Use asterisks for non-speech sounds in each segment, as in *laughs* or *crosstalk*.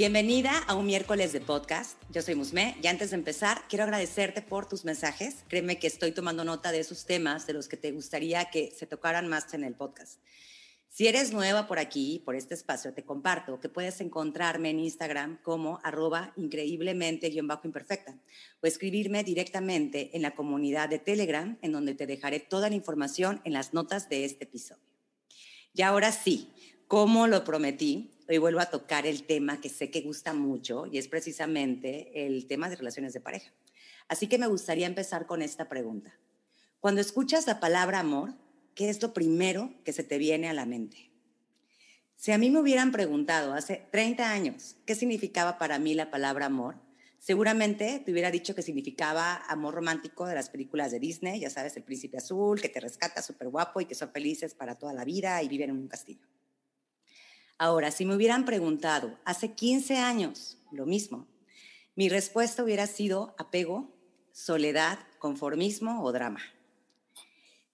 Bienvenida a un miércoles de podcast. Yo soy Musme y antes de empezar quiero agradecerte por tus mensajes. Créeme que estoy tomando nota de esos temas de los que te gustaría que se tocaran más en el podcast. Si eres nueva por aquí, por este espacio, te comparto que puedes encontrarme en Instagram como arroba increíblemente-imperfecta o escribirme directamente en la comunidad de Telegram en donde te dejaré toda la información en las notas de este episodio. Y ahora sí, como lo prometí, hoy vuelvo a tocar el tema que sé que gusta mucho y es precisamente el tema de relaciones de pareja. Así que me gustaría empezar con esta pregunta. Cuando escuchas la palabra amor, ¿qué es lo primero que se te viene a la mente? Si a mí me hubieran preguntado hace 30 años qué significaba para mí la palabra amor, seguramente te hubiera dicho que significaba amor romántico de las películas de Disney, ya sabes, el príncipe azul, que te rescata súper guapo y que son felices para toda la vida y viven en un castillo. Ahora, si me hubieran preguntado hace 15 años lo mismo, mi respuesta hubiera sido apego, soledad, conformismo o drama.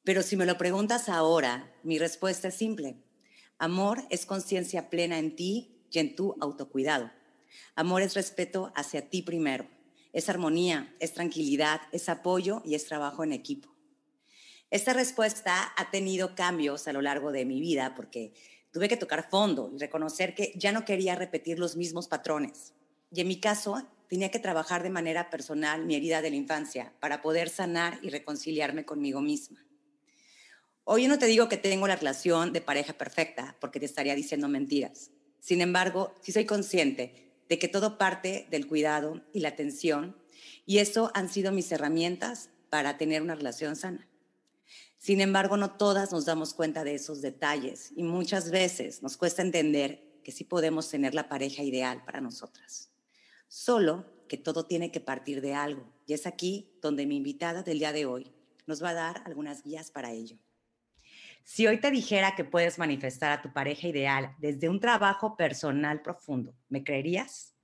Pero si me lo preguntas ahora, mi respuesta es simple. Amor es conciencia plena en ti y en tu autocuidado. Amor es respeto hacia ti primero. Es armonía, es tranquilidad, es apoyo y es trabajo en equipo. Esta respuesta ha tenido cambios a lo largo de mi vida porque tuve que tocar fondo y reconocer que ya no quería repetir los mismos patrones. Y en mi caso, tenía que trabajar de manera personal mi herida de la infancia para poder sanar y reconciliarme conmigo misma. Hoy no te digo que tengo la relación de pareja perfecta, porque te estaría diciendo mentiras. Sin embargo, sí soy consciente de que todo parte del cuidado y la atención, y eso han sido mis herramientas para tener una relación sana. Sin embargo, no todas nos damos cuenta de esos detalles y muchas veces nos cuesta entender que sí podemos tener la pareja ideal para nosotras. Solo que todo tiene que partir de algo y es aquí donde mi invitada del día de hoy nos va a dar algunas guías para ello. Si hoy te dijera que puedes manifestar a tu pareja ideal desde un trabajo personal profundo, ¿me creerías?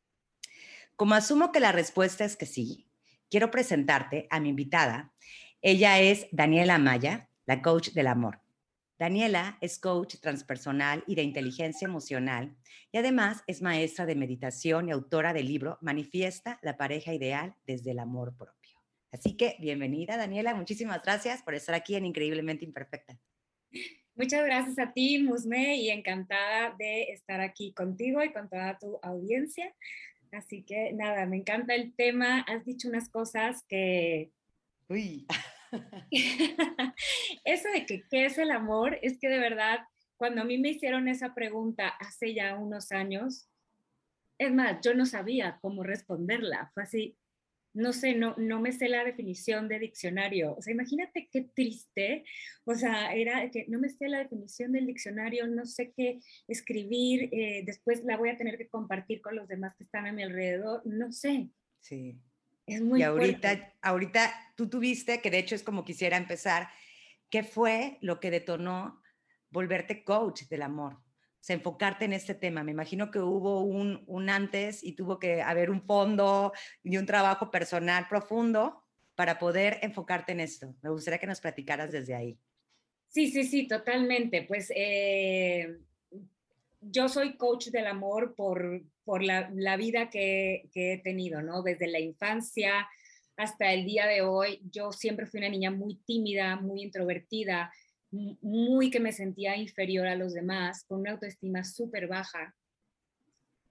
Como asumo que la respuesta es que sí, quiero presentarte a mi invitada. Ella es Daniela Maya, la coach del amor. Daniela es coach transpersonal y de inteligencia emocional y además es maestra de meditación y autora del libro Manifiesta la pareja ideal desde el amor propio. Así que bienvenida Daniela, muchísimas gracias por estar aquí en Increíblemente Imperfecta. Muchas gracias a ti, Musme, y encantada de estar aquí contigo y con toda tu audiencia. Así que nada, me encanta el tema. Has dicho unas cosas que... Uy. *laughs* Eso de que qué es el amor, es que de verdad, cuando a mí me hicieron esa pregunta hace ya unos años, es más, yo no sabía cómo responderla. Fue así, no sé, no, no me sé la definición de diccionario. O sea, imagínate qué triste. O sea, era que no me sé la definición del diccionario, no sé qué escribir, eh, después la voy a tener que compartir con los demás que están a mi alrededor, no sé. Sí. Es muy y ahorita, ahorita tú tuviste, que de hecho es como quisiera empezar, ¿qué fue lo que detonó volverte coach del amor? O sea, enfocarte en este tema. Me imagino que hubo un, un antes y tuvo que haber un fondo y un trabajo personal profundo para poder enfocarte en esto. Me gustaría que nos platicaras desde ahí. Sí, sí, sí, totalmente. Pues eh, yo soy coach del amor por, por la, la vida que, que, he tenido, ¿no? Desde la infancia hasta el día de hoy, yo siempre fui una niña muy tímida, muy introvertida, muy que me sentía inferior a los demás, con una autoestima súper baja.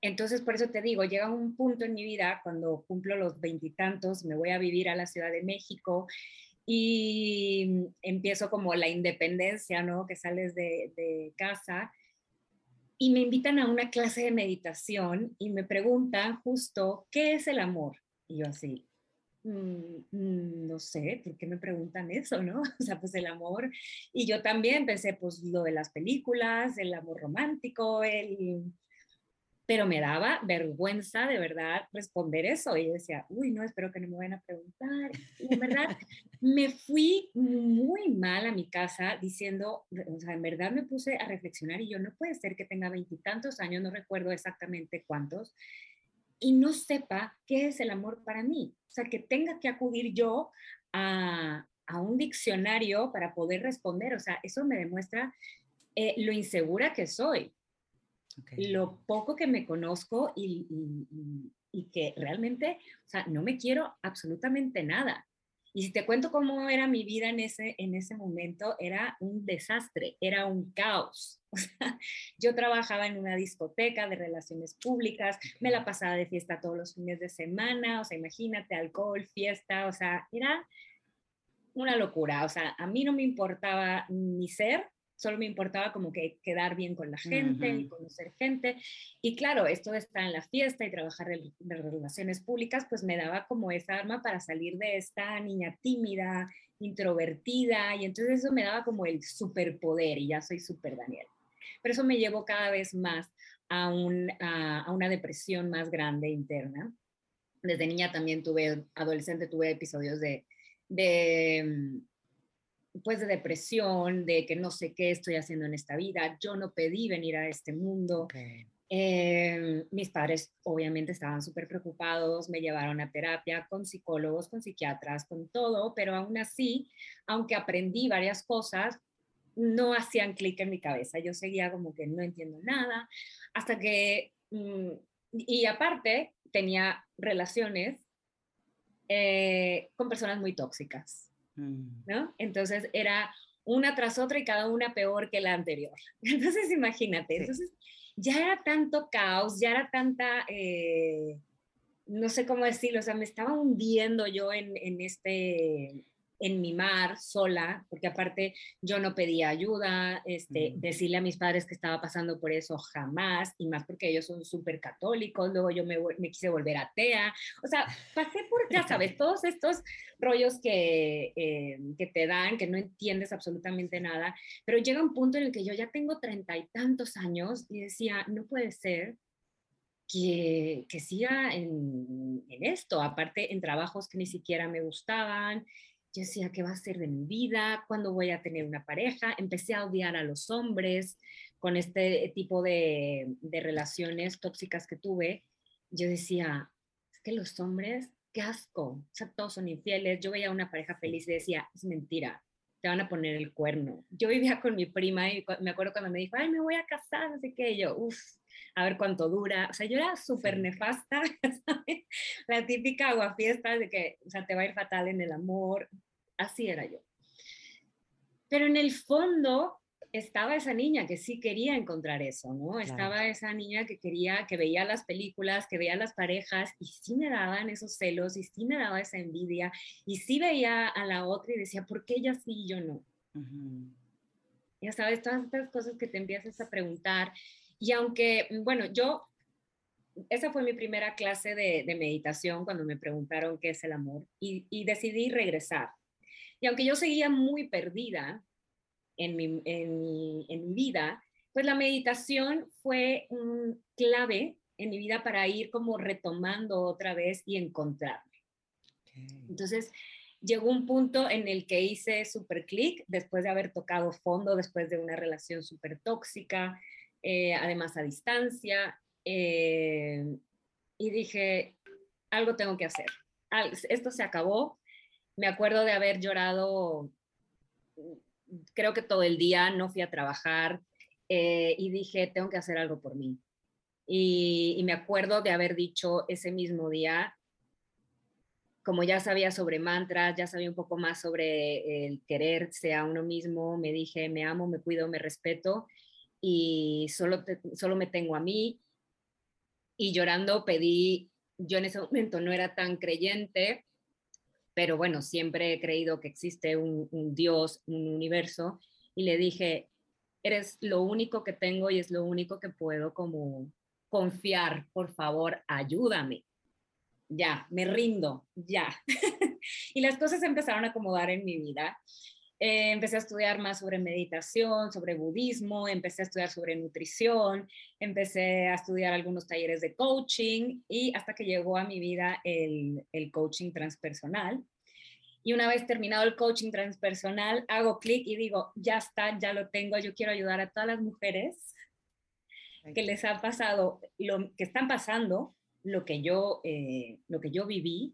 Entonces, por eso te digo, llega un punto en mi vida cuando cumplo los veintitantos, me voy a vivir a la Ciudad de México y empiezo como la independencia, ¿no? Que sales de casa y me invitan a una clase de meditación y me preguntan justo, ¿qué es el amor? Y yo así, mm, mm, no sé, ¿por qué me preguntan eso, no? *laughs* O sea, pues el amor. Y yo también pensé, pues lo de las películas, el amor romántico, el pero me daba vergüenza de verdad responder eso. Y yo decía, uy, no, espero que no me vayan a preguntar. Y en verdad me fui muy mal a mi casa diciendo, o sea, en verdad me puse a reflexionar y yo no puede ser que tenga veintitantos años, no recuerdo exactamente cuántos, y no sepa qué es el amor para mí. O sea, que tenga que acudir yo a, a un diccionario para poder responder. O sea, eso me demuestra eh, lo insegura que soy lo poco que me conozco y, y, que realmente, o sea, no me quiero absolutamente nada. Y si te cuento cómo era mi vida en ese, en ese momento, era un desastre, era un caos. *laughs* O sea, yo trabajaba en una discoteca de relaciones públicas, me la pasaba de fiesta todos los fines de semana, o sea, imagínate, alcohol, fiesta, o sea, era una locura. O sea, a mí no me importaba ni ser, solo me importaba como que quedar bien con la gente y conocer gente. Y claro, esto de estar en la fiesta y trabajar en, relaciones públicas, pues me daba como esa arma para salir de esta niña tímida, introvertida, y entonces eso me daba como el superpoder y ya soy super Daniel. Pero eso me llevó cada vez más a, a, una depresión más grande interna. Desde niña también tuve, adolescente tuve episodios de, de mm, pues de depresión, de que no sé qué estoy haciendo en esta vida, yo no pedí venir a este mundo. Em, mis padres obviamente estaban súper preocupados, me llevaron a terapia con psicólogos, con psiquiatras, con todo, pero aún así, aunque aprendí varias cosas, no hacían clic en mi cabeza. Yo seguía como que no entiendo nada, hasta que, mm, y aparte, tenía relaciones eh, con personas muy tóxicas. Mm. ¿no? Entonces era una tras otra y cada una peor que la anterior. *laughs* Entonces imagínate, entonces ya era tanto caos, ya era tanta, eh, no sé cómo decirlo, o sea, me estaba hundiendo yo en, en este, en mi mar sola, porque aparte yo no pedía ayuda, este, decirle a mis padres que estaba pasando por eso jamás, y más porque ellos son súper católicos, luego yo me, me, quise volver atea, o sea, pasé por, ya sabes, *laughs* todos estos rollos que, eh, que te dan, que no entiendes absolutamente nada, pero llega un punto en el que yo ya tengo treinta y tantos años y decía, no puede ser que, que, siga en, en, esto, aparte en trabajos que ni siquiera me gustaban, yo decía, ¿qué va a ser de mi vida? ¿Cuándo voy a tener una pareja? Empecé a odiar a los hombres con este tipo de, relaciones tóxicas que tuve. Yo decía, es que los hombres, qué asco, o sea, todos son infieles. Yo veía una pareja feliz y decía, es mentira, te van a poner el cuerno. Yo vivía con mi prima y me acuerdo cuando me dijo, ay, me voy a casar, así que yo, uff, a ver cuánto dura. O sea, yo era súper nefasta, *laughs* ¿sabes? La típica aguafiesta de que, o sea, te va a ir fatal en el amor. Así era yo. Pero en el fondo estaba esa niña que sí quería encontrar eso, ¿no? Estaba esa niña que quería, que veía las películas, que veía las parejas y sí me daban esos celos y sí me daba esa envidia y sí veía a la otra y decía, ¿por qué ella sí y yo no? Ya sabes, todas estas cosas que te empiezas a preguntar y aunque, bueno, yo, esa fue mi primera clase de, meditación cuando me preguntaron qué es el amor y, decidí regresar. Y aunque yo seguía muy perdida en mi, en vida, pues la meditación fue clave en mi vida para ir como retomando otra vez y encontrarme. Entonces, llegó un punto en el que hice super clic después de haber tocado fondo, después de una relación súper tóxica, eh, además a distancia, eh, y dije, algo tengo que hacer. Esto se acabó. Me acuerdo de haber llorado, creo que todo el día, no fui a trabajar eh, y dije, tengo que hacer algo por mí. Y, me acuerdo de haber dicho ese mismo día, como ya sabía sobre mantras, ya sabía un poco más sobre el quererse a uno mismo, me dije, me amo, me cuido, me respeto y solo, solo me tengo a mí. Y llorando pedí, yo en ese momento no era tan creyente, pero bueno, siempre he creído que existe un, Dios, un universo, y le dije, eres lo único que tengo y es lo único que puedo como confiar, por favor, ayúdame. Ya, me rindo, ya. *laughs* y las cosas empezaron a acomodar en mi vida. Eh, empecé a estudiar más sobre meditación, sobre budismo, empecé a estudiar sobre nutrición, empecé a estudiar algunos talleres de coaching y hasta que llegó a mi vida el, el coaching transpersonal. Y una vez terminado el coaching transpersonal, hago clic y digo, ya está, ya lo tengo, yo quiero ayudar a todas las mujeres que les ha pasado, lo que están pasando, lo que yo, eh, lo que yo viví,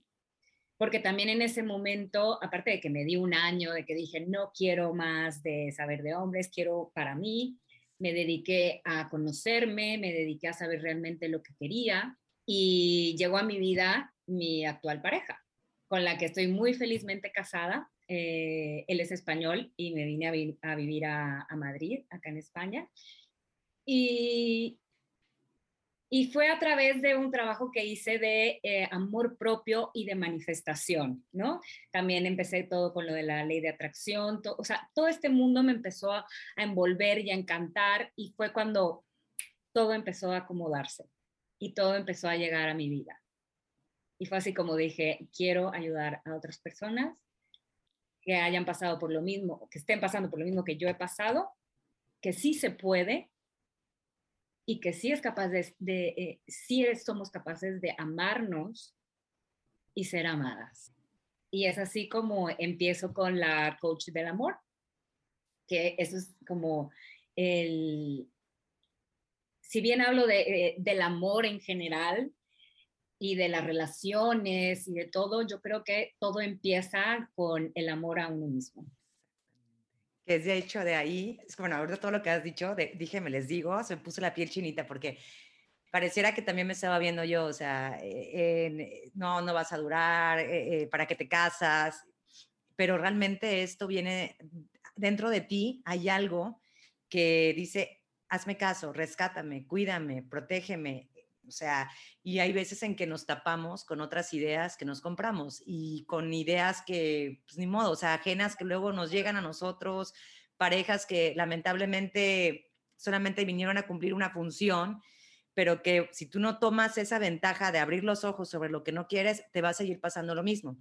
porque también en ese momento, aparte de que me di un año, de que dije, no quiero más de saber de hombres, quiero para mí, me dediqué a conocerme, me dediqué a saber realmente lo que quería y llegó a mi vida mi actual pareja, con la que estoy muy felizmente casada. Eh, él es español y me vine a, vivir a, a Madrid, acá en España. Y, y fue a través de un trabajo que hice de eh, amor propio y de manifestación, ¿no? También empecé todo con lo de la ley de atracción, o sea, todo este mundo me empezó a, envolver y a encantar y fue cuando todo empezó a acomodarse y todo empezó a llegar a mi vida. Y fue así como dije, quiero ayudar a otras personas que hayan pasado por lo mismo, que estén pasando por lo mismo que yo he pasado, que sí se puede y que sí es capaz de, eh, sí somos capaces de amarnos y ser amadas. Y es así como empiezo con la coach del amor, que eso es como el, si bien hablo de, eh, del amor en general y de las relaciones y de todo, yo creo que todo empieza con el amor a uno mismo que es de hecho de ahí, es bueno, ahorita todo lo que has dicho, dije, me les digo, se me puso la piel chinita porque pareciera que también me estaba viendo yo, o sea, eh, no, no vas a durar, eh, eh, ¿para qué te casas? Pero realmente esto viene dentro de ti, hay algo que dice, hazme caso, rescátame, cuídame, protégeme, o sea, y hay veces en que nos tapamos con otras ideas que nos compramos y con ideas que, pues ni modo, o sea, ajenas que luego nos llegan a nosotros, parejas que lamentablemente solamente vinieron a cumplir una función, pero que si tú no tomas esa ventaja de abrir los ojos sobre lo que no quieres, te va a seguir pasando lo mismo.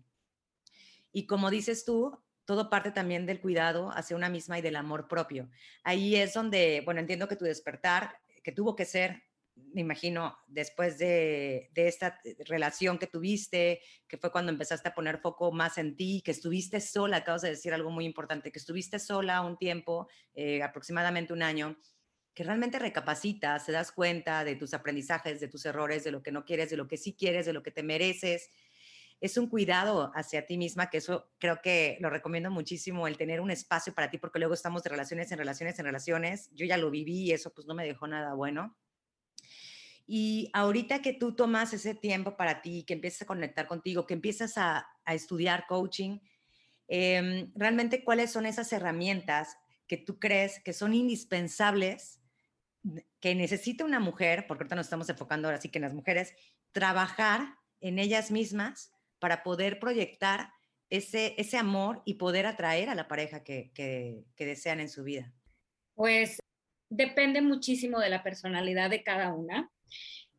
Y como dices tú, todo parte también del cuidado hacia una misma y del amor propio. Ahí es donde, bueno, entiendo que tu despertar, que tuvo que ser me imagino, después de, esta eh, relación que tuviste, que fue cuando empezaste a poner foco más en ti, que estuviste sola, acabas de decir algo muy importante, que estuviste sola un tiempo, eh, aproximadamente un año, que realmente recapacitas, te das cuenta de tus aprendizajes, de tus errores, de lo que no quieres, de lo que sí quieres, de lo que te mereces. Es un cuidado hacia ti misma, que eso creo que lo recomiendo muchísimo, el tener un espacio para ti, porque luego estamos de relaciones en relaciones en relaciones. Yo ya lo viví y eso pues no me dejó nada bueno y ahorita que tú tomas ese tiempo para ti, que empiezas a conectar contigo, que empiezas a, estudiar coaching, em, realmente cuáles son esas herramientas que tú crees que son indispensables, que necesita una mujer, porque ahorita nos estamos enfocando ahora sí que en las mujeres, trabajar en ellas mismas para poder proyectar ese, ese amor y poder atraer a la pareja que, que, que desean en su vida? Pues depende muchísimo de la personalidad de cada una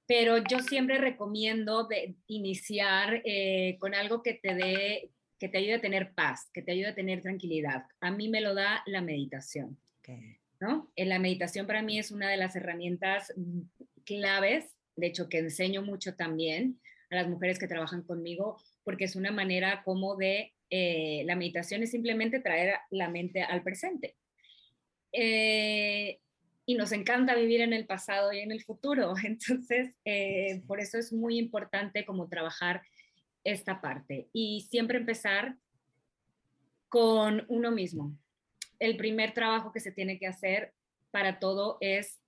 pero yo siempre recomiendo de iniciar eh, con algo que te dé, que te ayude a tener paz, que te ayude a tener tranquilidad. A mí me lo da la meditación. ¿no? En la meditación para mí es una de las herramientas claves, de hecho que enseño mucho también a las mujeres que trabajan conmigo, porque es una manera como de, eh, la meditación es simplemente traer la mente al presente. Eh, y nos encanta vivir en el pasado y en el futuro. *laughs* Entonces, eh, por eso es muy importante como trabajar esta parte y siempre empezar con uno mismo. El primer trabajo que se tiene que hacer para todo es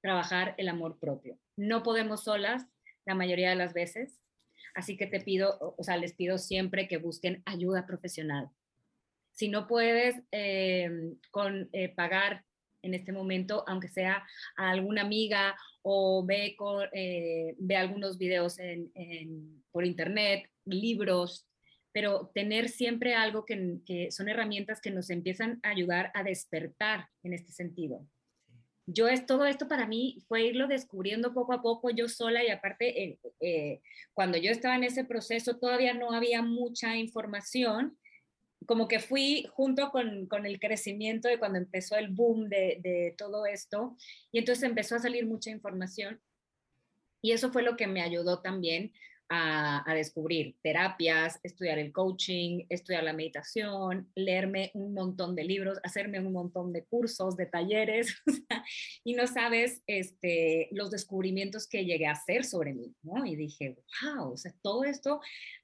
trabajar el amor propio. No podemos solas la mayoría de las veces, así que te pido, o sea, les pido siempre que busquen ayuda profesional. Si no puedes eh, con, eh, pagar en este momento, aunque sea a alguna amiga o ve, eh, ve algunos videos en, por internet, libros, pero tener siempre algo que, que son herramientas que nos empiezan a ayudar a despertar en este sentido. Yo es todo esto para mí fue irlo descubriendo poco a poco yo sola y aparte eh, eh, cuando yo estaba en ese proceso todavía no había mucha información como que fui junto con, con el crecimiento de cuando empezó el boom de, de, todo esto y entonces empezó a salir mucha información y eso fue lo que me ayudó también a, descubrir terapias, estudiar el coaching, estudiar la meditación, leerme un montón de libros, hacerme un montón de cursos, de talleres, *laughs* y no sabes este, los descubrimientos que llegué a hacer sobre mí. Y dije, wow, o sea, todo esto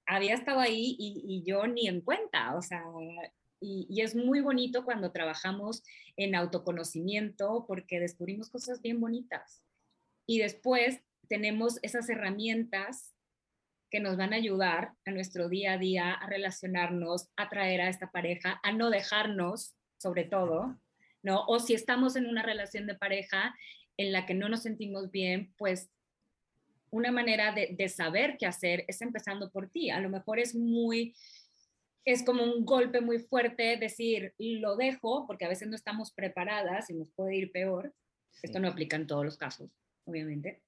había estado ahí y, yo ni en cuenta, o sea, y, y, es muy bonito cuando trabajamos en autoconocimiento porque descubrimos cosas bien bonitas. Y después tenemos esas herramientas que nos van a ayudar a nuestro día a día, a relacionarnos, a traer a esta pareja, a no dejarnos, sobre todo, ¿no? O si estamos en una relación de pareja en la que no nos sentimos bien, pues una manera de, de saber qué hacer es empezando por ti. A lo mejor es muy, es como un golpe muy fuerte decir, lo dejo, porque a veces no estamos preparadas y nos puede ir peor. Esto no aplica en todos los casos, obviamente.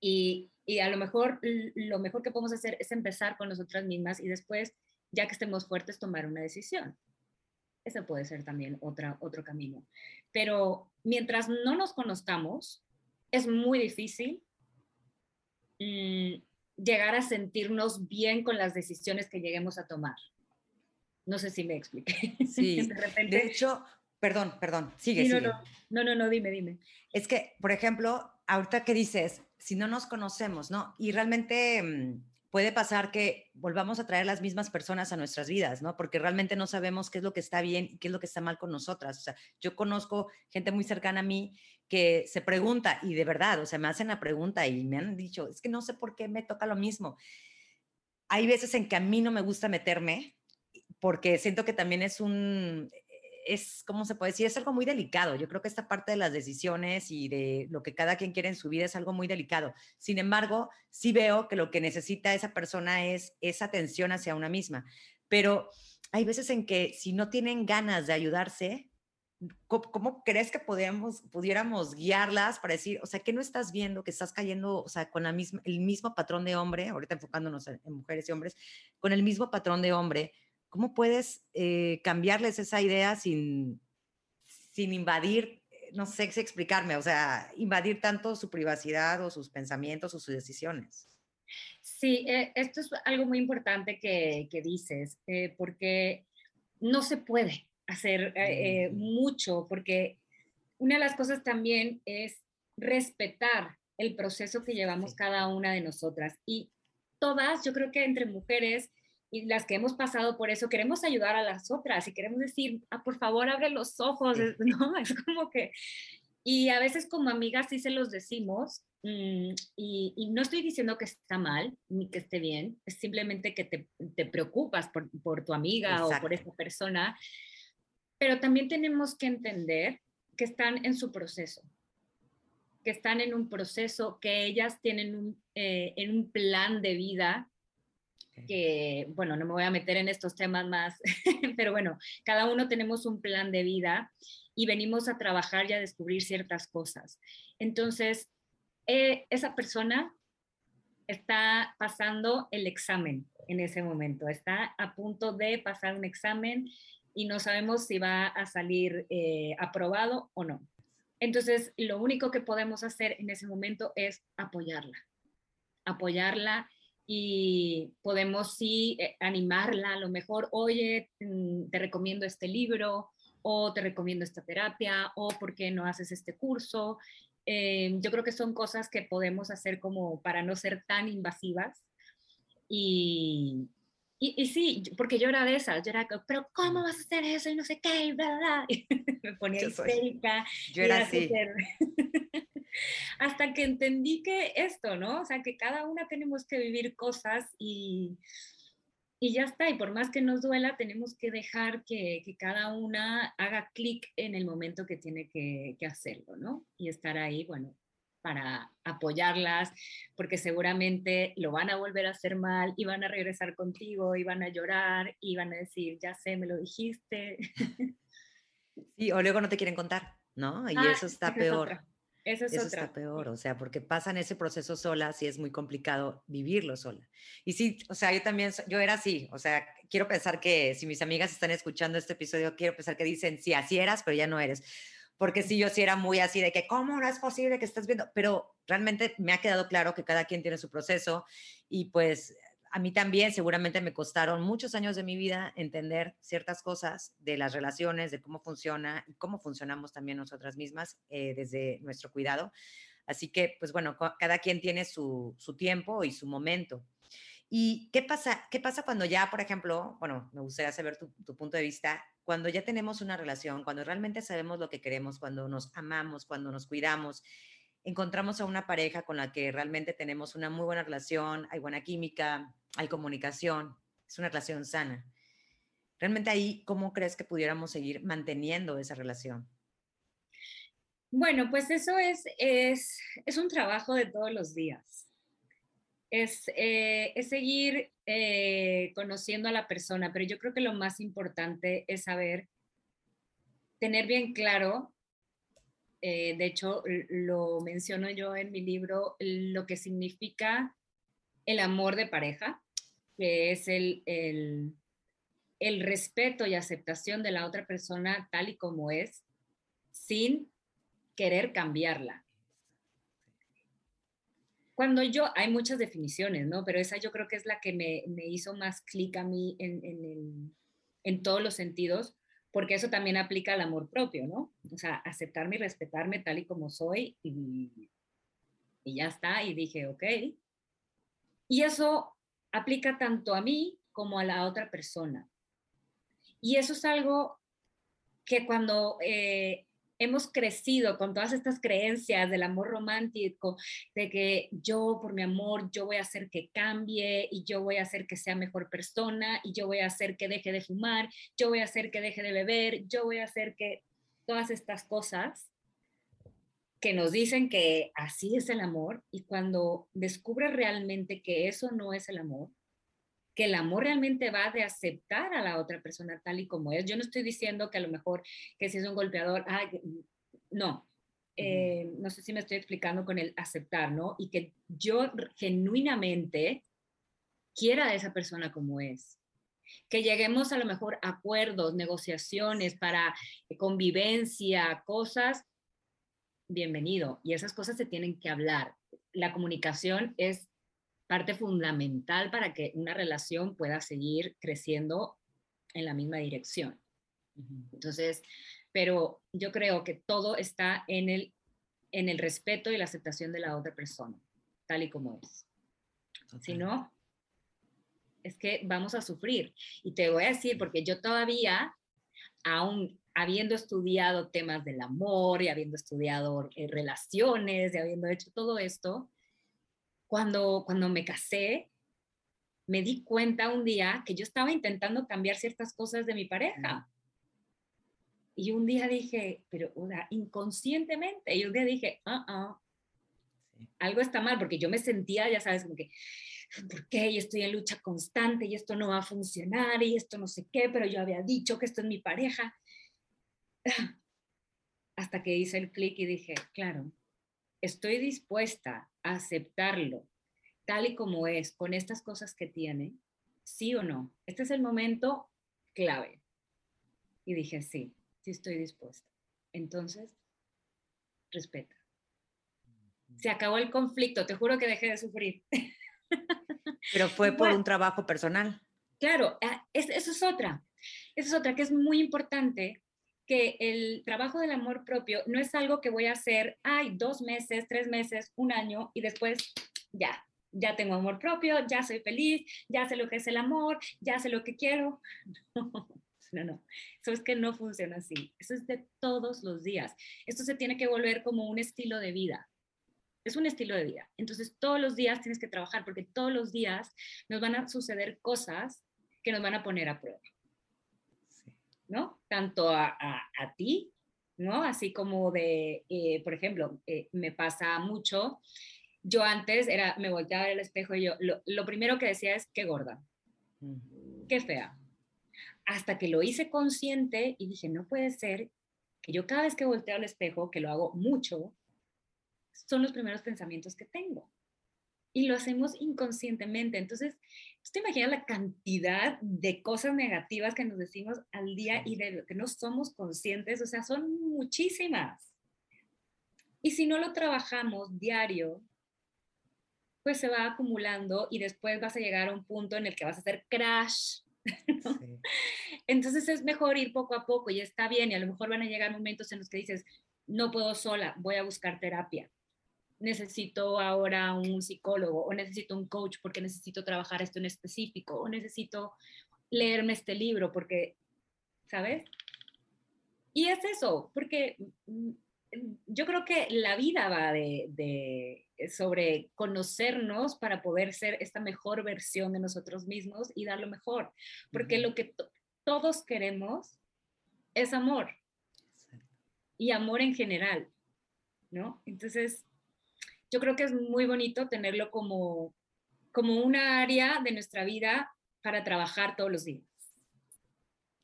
Y, y a lo mejor lo mejor que podemos hacer es empezar con nosotras mismas y después, ya que estemos fuertes, tomar una decisión. Ese puede ser también otra, otro camino. Pero mientras no nos conozcamos, es muy difícil mm, llegar a sentirnos bien con las decisiones que lleguemos a tomar. No sé si me expliqué. *laughs* Sí, de, repente... de hecho, perdón, perdón, sigue, sigue. No, no, no, no, dime, dime. Es que, por ejemplo, ahorita que dices, si no nos conocemos, ¿no? Y realmente mm, puede pasar que volvamos a traer las mismas personas a nuestras vidas, ¿no? Porque realmente no sabemos qué es lo que está bien y qué es lo que está mal con nosotras. O sea, yo conozco gente muy cercana a mí que se pregunta, y de verdad, o sea, me hacen la pregunta y me han dicho, es que no sé por qué me toca lo mismo. Hay veces en que a mí no me gusta meterme porque siento que también es un, es, ¿cómo se puede decir? Es algo muy delicado. Yo creo que esta parte de las decisiones y de lo que cada quien quiere en su vida es algo muy delicado. Sin embargo, sí veo que lo que necesita esa persona es esa atención hacia una misma. Pero hay veces en que si no tienen ganas de ayudarse, ¿cómo, crees que podríamos, pudiéramos guiarlas para decir, o sea, que no estás viendo que estás cayendo, o sea, con la misma, el mismo patrón de hombre, ahorita enfocándonos en mujeres y hombres, con el mismo patrón de hombre? ¿Cómo puedes eh, cambiarles esa idea sin, sin invadir, eh, no sé si explicarme, o sea, invadir tanto su privacidad o sus pensamientos o sus decisiones? Sí, eh, esto es algo muy importante que, que dices, porque no se puede hacer mm. mucho, porque una de las cosas también es respetar el proceso que llevamos cada una de nosotras. Y todas, yo creo que entre mujeres, y las que hemos pasado por eso, queremos ayudar a las otras y queremos decir, ah, por favor, abre los ojos, *laughs* ¿no? Es como que, y a veces como amigas sí se los decimos, mm, y, y, no estoy diciendo que está mal ni que esté bien, es simplemente que te, te preocupas por, por, tu amiga o por esa persona, pero también tenemos que entender que están en su proceso, que están en un proceso, que ellas tienen un, eh, en un plan de vida que, bueno, no me voy a meter en estos temas más, *laughs* pero bueno, cada uno tenemos un plan de vida y venimos a trabajar y a descubrir ciertas cosas. Entonces, eh, esa persona está pasando el examen en ese momento, está a punto de pasar un examen y no sabemos si va a salir eh, aprobado o no. Entonces, lo único que podemos hacer en ese momento es apoyarla, apoyarla y podemos sí eh, animarla a lo mejor, oye, mm, te recomiendo este libro o te recomiendo esta terapia o por qué no haces este curso. Eh, yo creo que son cosas que podemos hacer como para no ser tan invasivas y, y, sí, porque yo era de esas, yo era, pero ¿cómo vas a hacer eso? Y no sé qué, y bla, *laughs* me ponía histérica. Yo era, así. *laughs* *laughs* hasta que entendí que esto, ¿no? O sea, que cada una tenemos que vivir cosas y, y ya está. Y por más que nos duela, tenemos que dejar que, que cada una haga clic en el momento que tiene que, que, hacerlo, ¿no? Y estar ahí, bueno, para apoyarlas, porque seguramente lo van a volver a hacer mal y van a regresar contigo y van a llorar y van a decir, ya sé, me lo dijiste. *laughs* Sí, o luego no te quieren contar, ¿no? Y Ah, eso está es Esa es Eso otra. está peor, o sea, porque pasan ese proceso solas y es muy complicado vivirlo sola. Y sí, o sea, yo también, yo era así, o sea, quiero pensar que si mis amigas están escuchando este episodio, quiero pensar que dicen, sí, así eras, pero ya no eres. Porque sí, yo sí era muy así de que, ¿cómo no es posible que estés viendo? Pero realmente me ha quedado claro que cada quien tiene su proceso y pues a mí también seguramente me costaron muchos años de mi vida entender ciertas cosas de las relaciones, de cómo funciona y cómo funcionamos también nosotras mismas eh, desde nuestro cuidado. Así que, pues bueno, cada quien tiene su, su tiempo y su momento. ¿Y qué pasa, qué pasa cuando ya, por ejemplo, bueno, me gustaría saber tu, tu punto de vista, cuando ya tenemos una relación, cuando realmente sabemos lo que queremos, cuando nos amamos, cuando nos cuidamos, encontramos a una pareja con la que realmente tenemos una muy buena relación, hay buena química, hay comunicación, es una relación sana. Realmente ahí, ¿cómo crees que pudiéramos seguir manteniendo esa relación? Bueno, pues eso es, es, es un trabajo de todos los días. Es, eh, es seguir eh, conociendo a la persona, pero yo creo que lo más importante es saber, tener bien claro, eh, de hecho lo menciono yo en mi libro, lo que significa el amor de pareja, que es el, el, el respeto y aceptación de la otra persona tal y como es, sin querer cambiarla. Cuando yo, hay muchas definiciones, ¿no? Pero esa yo creo que es la que me, me hizo más clic a mí en, en, el- en todos los sentidos, porque eso también aplica al amor propio, ¿no? O sea, aceptarme y respetarme tal y como soy y, y ya está, y dije, ok. Y eso aplica tanto a mí como a la otra persona. Y eso es algo que cuando eh, hemos crecido con todas estas creencias del amor romántico, de que yo por mi amor, yo voy a hacer que cambie y yo voy a hacer que sea mejor persona y yo voy a hacer que deje de fumar, yo voy a hacer que deje de beber, yo voy a hacer que todas estas cosas que nos dicen que así es el amor y cuando descubres realmente que eso no es el amor, que el amor realmente va de aceptar a la otra persona tal y como es. Yo no estoy diciendo que a lo mejor que si es un golpeador, no. Eh, no sé si me estoy explicando con el aceptar, ¿no? Y que yo genuinamente quiera a esa persona como es. Que lleguemos a lo mejor a acuerdos, negociaciones para convivencia, cosas, bienvenido. Y esas cosas se tienen que hablar. La comunicación es parte fundamental para que una relación pueda seguir creciendo en la misma dirección. Entonces, pero yo creo que todo está en el, en el respeto y la aceptación de la otra persona, tal y como es. Si no, es que vamos a sufrir. Y te voy a decir, porque yo todavía, aún habiendo estudiado temas del amor y habiendo estudiado eh, relaciones y habiendo hecho todo esto, cuando, cuando me casé, me di cuenta un día que yo estaba intentando cambiar ciertas cosas de mi pareja. Y un día dije, pero o sea, inconscientemente, y un día dije, ah, ah, sí. algo está mal, porque yo me sentía, ya sabes, como que, ¿por qué? Y estoy en lucha constante y esto no va a funcionar y esto no sé qué, pero yo había dicho que esto es mi pareja. Hasta que hice el clic y dije, claro, estoy dispuesta aceptarlo tal y como es, con estas cosas que tiene, sí o no. Este es el momento clave. Y dije, sí, sí estoy dispuesta. Entonces, respeta. Se acabó el conflicto, te juro que dejé de sufrir. *laughs* Pero fue por un trabajo personal. Claro, es, eso es otra. Eso es otra que es muy importante, que el trabajo del amor propio no es algo que voy a hacer, ay, dos meses, tres meses, un año y después ya, ya tengo amor propio, ya soy feliz, ya sé lo que es el amor, ya sé lo que quiero. No, *laughs* no, no. Eso es que no funciona así. Eso es de todos los días. Esto se tiene que volver como un estilo de vida. Es un estilo de vida. Entonces, todos los días tienes que trabajar porque todos los días nos van a suceder cosas que nos van a poner a prueba. ¿No? Tanto a, a, a ti ¿no? Así como de, eh, por ejemplo, eh, me pasa mucho, yo antes era, me volteaba al espejo y yo, lo, primero que decía es, qué gorda, qué fea. Hasta que lo hice consciente y dije, no puede ser que yo cada vez que volteo al espejo, que lo hago mucho, son los primeros pensamientos que tengo. Y lo hacemos inconscientemente. Entonces, ¿te imaginas la cantidad de cosas negativas que nos decimos al día y de que no somos conscientes? O sea, son muchísimas. Y si no lo trabajamos diario, pues se va acumulando y después vas a llegar a un punto en el que vas a hacer crash. Entonces es mejor ir poco a poco y está bien y a lo mejor van a llegar momentos en los que dices, no puedo sola, voy a buscar terapia necesito ahora un psicólogo o necesito un coach porque necesito trabajar esto en específico o necesito leerme este libro porque, ¿sabes? Y es eso, porque mm, yo creo que la vida va de, sobre conocernos para poder ser esta mejor versión de nosotros mismos y dar lo mejor, porque lo que todos queremos es amor y amor en general, ¿no? Entonces, yo creo que es muy bonito tenerlo como, como una área de nuestra vida para trabajar todos los días.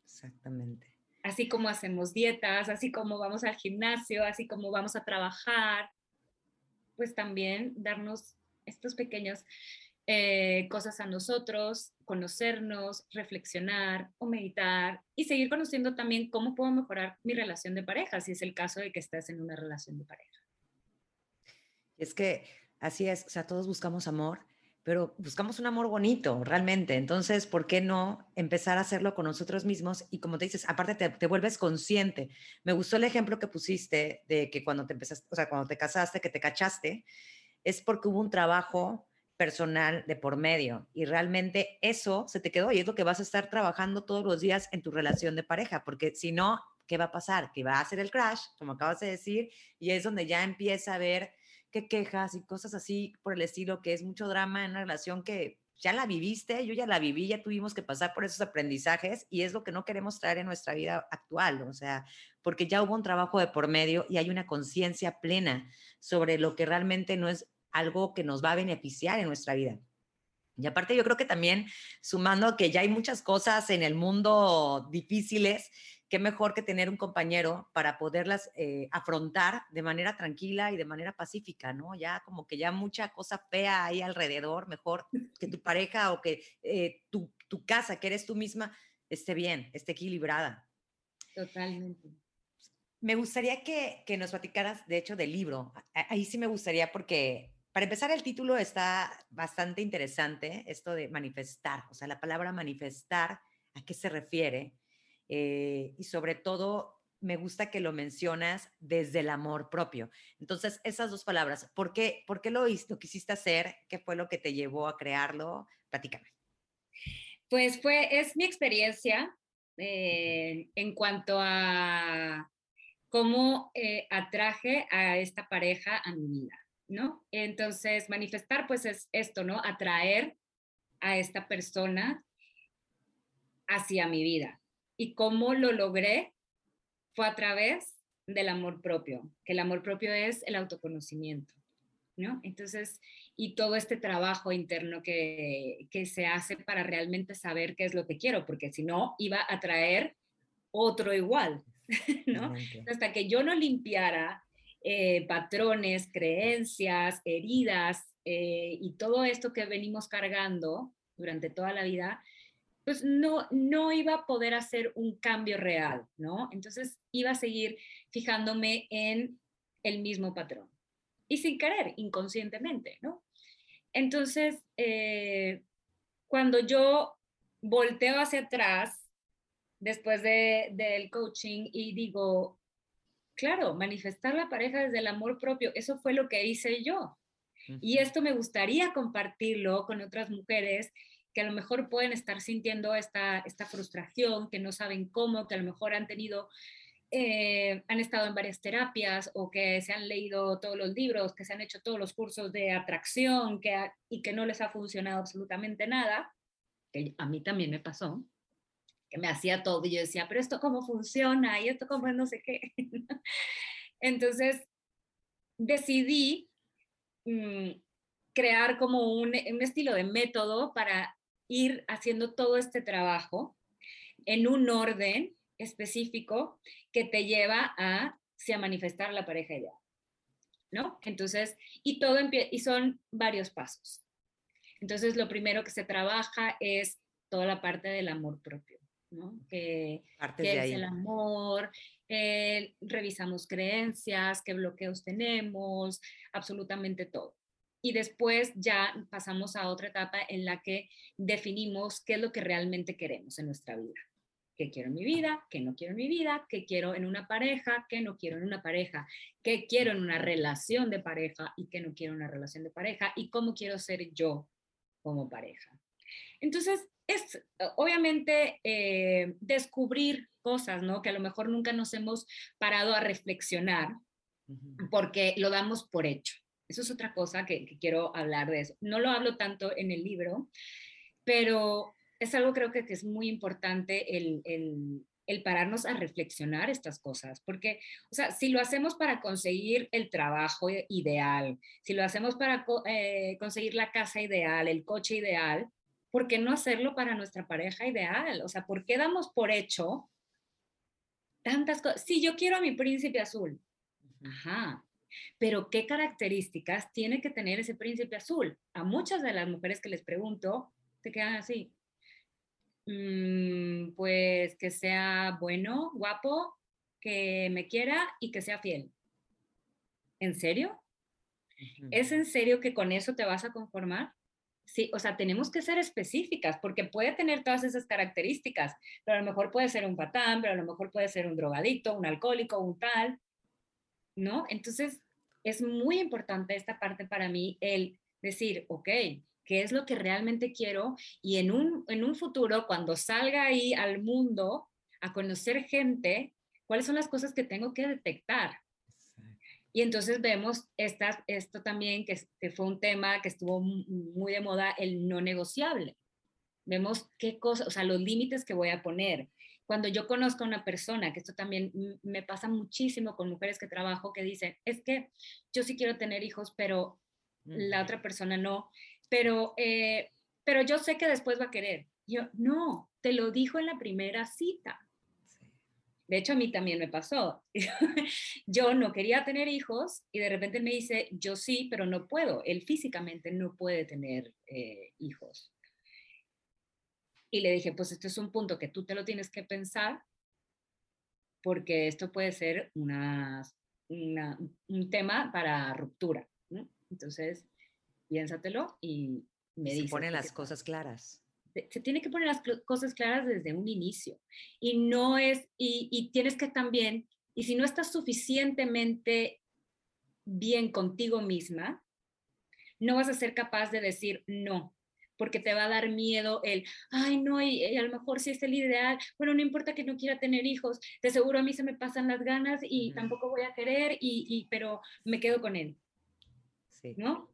Exactamente. Así como hacemos dietas, así como vamos al gimnasio, así como vamos a trabajar, pues también darnos estas pequeñas eh, cosas a nosotros, conocernos, reflexionar o meditar y seguir conociendo también cómo puedo mejorar mi relación de pareja, si es el caso de que estés en una relación de pareja. Es que así es, o sea, todos buscamos amor, pero buscamos un amor bonito, realmente. Entonces, ¿por qué no empezar a hacerlo con nosotros mismos? Y como te dices, aparte te, vuelves consciente. Me gustó el ejemplo que pusiste de que cuando te empezaste, o sea, cuando te casaste, que te cachaste, es porque hubo un trabajo personal de por medio y realmente eso se te quedó y es lo que vas a estar trabajando todos los días en tu relación de pareja, porque si no, ¿qué va a pasar? Que va a hacer el crash, como acabas de decir, y es donde ya empieza a ver que quejas y cosas así por el estilo, que es mucho drama en una relación que ya la viviste, yo ya la viví, ya tuvimos que pasar por esos aprendizajes y es lo que no queremos traer en nuestra vida actual, o sea, porque ya hubo un trabajo de por medio y hay una conciencia plena sobre lo que realmente no es algo que nos va a beneficiar en nuestra vida. Y aparte yo creo que también sumando que ya hay muchas cosas en el mundo difíciles qué mejor que tener un compañero para poderlas eh, afrontar de manera tranquila y de manera pacífica, ¿no? Ya como que ya mucha cosa fea ahí alrededor, mejor que tu pareja o que eh, tu, tu, casa, que eres tú misma, esté bien, esté equilibrada. Totalmente. Me gustaría que, que nos platicaras, de hecho, del libro. Ahí sí me gustaría porque para empezar, el título está bastante interesante, esto de manifestar, o sea, la palabra manifestar, ¿a qué se refiere? Eh, y sobre todo me gusta que lo mencionas desde el amor propio. Entonces, esas dos palabras, ¿por qué, por qué lo, lo quisiste hacer? ¿Qué fue lo que te llevó a crearlo? Platícame. Pues fue, es mi experiencia eh, en cuanto a cómo eh, atraje a esta pareja a mi vida, ¿no? Entonces, manifestar pues es esto, ¿no? Atraer a esta persona hacia mi vida. Y cómo lo logré fue a través del amor propio, que el amor propio es el autoconocimiento, ¿no? Entonces, y todo este trabajo interno que, que se hace para realmente saber qué es lo que quiero, porque si no, iba a traer otro igual, *laughs* ¿no? Hasta que yo no limpiara eh, patrones, creencias, heridas eh, y todo esto que venimos cargando durante toda la vida, pues no, no iba a poder hacer un cambio real, ¿no? Entonces iba a seguir fijándome en el mismo patrón y sin querer, inconscientemente, ¿no? Entonces, eh, cuando yo volteo hacia atrás después de, del coaching y digo, claro, manifestar la pareja desde el amor propio, eso fue lo que hice yo. Y esto me gustaría compartirlo con otras mujeres que a lo mejor pueden estar sintiendo esta, esta frustración, que no saben cómo, que a lo mejor han tenido, eh, han estado en varias terapias o que se han leído todos los libros, que se han hecho todos los cursos de atracción que y que no les ha funcionado absolutamente nada, que a mí también me pasó. que me hacía todo y yo decía, pero esto cómo funciona y esto cómo es no sé qué. *laughs* Entonces decidí mm, crear como un, un estilo de método para ir haciendo todo este trabajo en un orden específico que te lleva a, a manifestar la pareja ideal. ¿No? Entonces, y todo y son varios pasos. Entonces, lo primero que se trabaja es toda la parte del amor propio, ¿no? Que, es el amor, eh, revisamos creencias, qué bloqueos tenemos, absolutamente todo. Y después ya pasamos a otra etapa en la que definimos qué es lo que realmente queremos en nuestra vida. ¿Qué quiero en mi vida? ¿Qué no quiero en mi vida? ¿Qué quiero en una pareja? ¿Qué no quiero en una pareja? ¿Qué quiero en una relación de pareja? ¿Y qué no quiero en una relación de pareja? ¿Y cómo quiero ser yo como pareja? Entonces, es obviamente eh, descubrir cosas, ¿no? Que a lo mejor nunca nos hemos parado a reflexionar porque lo damos por hecho. Eso es otra cosa que, quiero hablar de eso. No lo hablo tanto en el libro, pero es algo creo que, que es muy importante el, el, el, pararnos a reflexionar estas cosas, porque, o sea, si lo hacemos para conseguir el trabajo ideal, si lo hacemos para eh, conseguir la casa ideal, el coche ideal, ¿por qué no hacerlo para nuestra pareja ideal? O sea, ¿por qué damos por hecho tantas cosas? Si yo quiero a mi príncipe azul, ajá, pero ¿qué características tiene que tener ese príncipe azul? A muchas de las mujeres que les pregunto, se quedan así. Mm, pues que sea bueno, guapo, que me quiera y que sea fiel. ¿En serio? ¿Es en serio que con eso te vas a conformar? Sí, o sea, tenemos que ser específicas porque puede tener todas esas características, pero a lo mejor puede ser un patán, pero a lo mejor puede ser un drogadicto, un alcohólico, un tal, ¿no? Entonces, es muy importante esta parte para mí, el decir, ok, ¿qué es lo que realmente quiero? Y en un, en un futuro, cuando salga ahí al mundo a conocer gente, ¿cuáles son las cosas que tengo que detectar? Y entonces vemos esta, esto también, que, que, fue un tema que estuvo muy de moda, el no negociable. Vemos qué cosas, o sea, los límites que voy a poner. Cuando yo conozco a una persona, que esto también me pasa muchísimo con mujeres que trabajo, que dicen, es que yo sí quiero tener hijos, pero la otra persona no, pero, eh, pero yo sé que después va a querer. Yo, no, te lo dijo en la primera cita. De hecho, a mí también me pasó. *laughs* yo no quería tener hijos y de repente me dice, yo sí, pero no puedo. Él físicamente no puede tener eh, hijos. Y le dije, pues esto es un punto que tú te lo tienes que pensar porque esto puede ser una, un tema para ruptura. Entonces, piénsatelo y me dice. Se ponen las cosas claras se tiene que poner las cosas claras desde un inicio. Y no es, y, tienes que también, y si no estás suficientemente bien contigo misma, no vas a ser capaz de decir no, porque te va a dar miedo el, ay, no, y, a lo mejor si es el ideal, bueno, no importa que no quiera tener hijos, de seguro a mí se me pasan las ganas y tampoco voy a querer, y, y, pero me quedo con él. Sí. ¿No?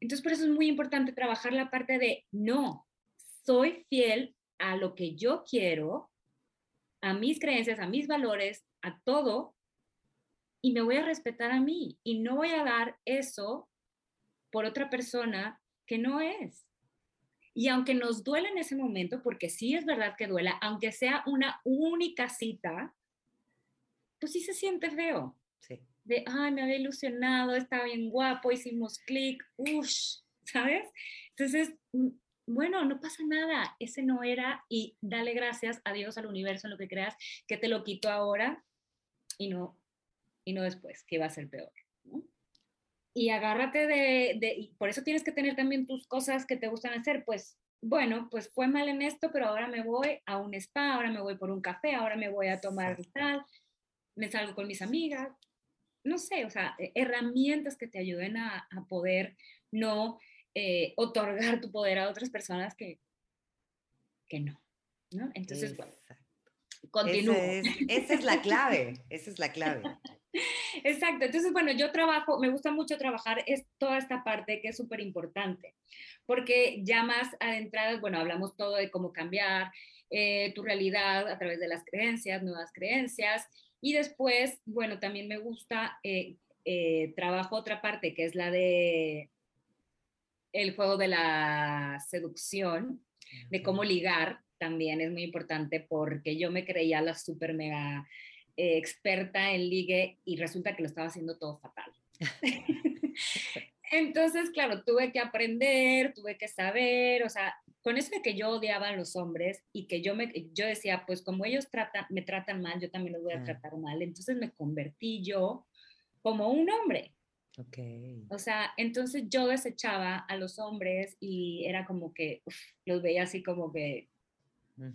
Entonces, por eso es muy importante trabajar la parte de no, soy fiel a lo que yo quiero, a mis creencias, a mis valores, a todo, y me voy a respetar a mí y no voy a dar eso por otra persona que no es. Y aunque nos duele en ese momento, porque sí es verdad que duela, aunque sea una única cita, pues sí se siente feo. Sí. De, ay, me había ilusionado, estaba bien guapo, hicimos clic, uff, ¿sabes? Entonces, bueno, no pasa nada, ese no era y dale gracias a Dios, al universo, en lo que creas, que te lo quito ahora y no, y no después, que va a ser peor. Y agárrate de, de, por eso tienes que tener también tus cosas que te gustan hacer, pues bueno, pues fue mal en esto, pero ahora me voy a un spa, ahora me voy por un café, ahora me voy a tomar tal, me salgo con mis amigas, no sé, o sea, herramientas que te ayuden a, a poder no eh, otorgar tu poder a otras personas que, que no, ¿no? Entonces, bueno, continúo. esa es la clave, esa es la clave. *laughs* *laughs* Exacto, entonces bueno, yo trabajo, me gusta mucho trabajar es toda esta parte que es súper importante, porque ya más adentradas, bueno, hablamos todo de cómo cambiar eh, tu realidad a través de las creencias, nuevas creencias, y después, bueno, también me gusta, eh, eh, trabajo otra parte que es la de el juego de la seducción, de cómo ligar, también es muy importante porque yo me creía la súper mega eh, experta en ligue y resulta que lo estaba haciendo todo fatal. *laughs* *laughs* Entonces, claro, tuve que aprender, tuve que saber, o sea, con eso de que yo odiaba a los hombres y que yo, me, yo decía, pues como ellos tratan, me tratan mal, yo también los voy a tratar mal. Entonces me convertí yo como un hombre. Okay. O sea, entonces yo desechaba a los hombres y era como que los veía así como que,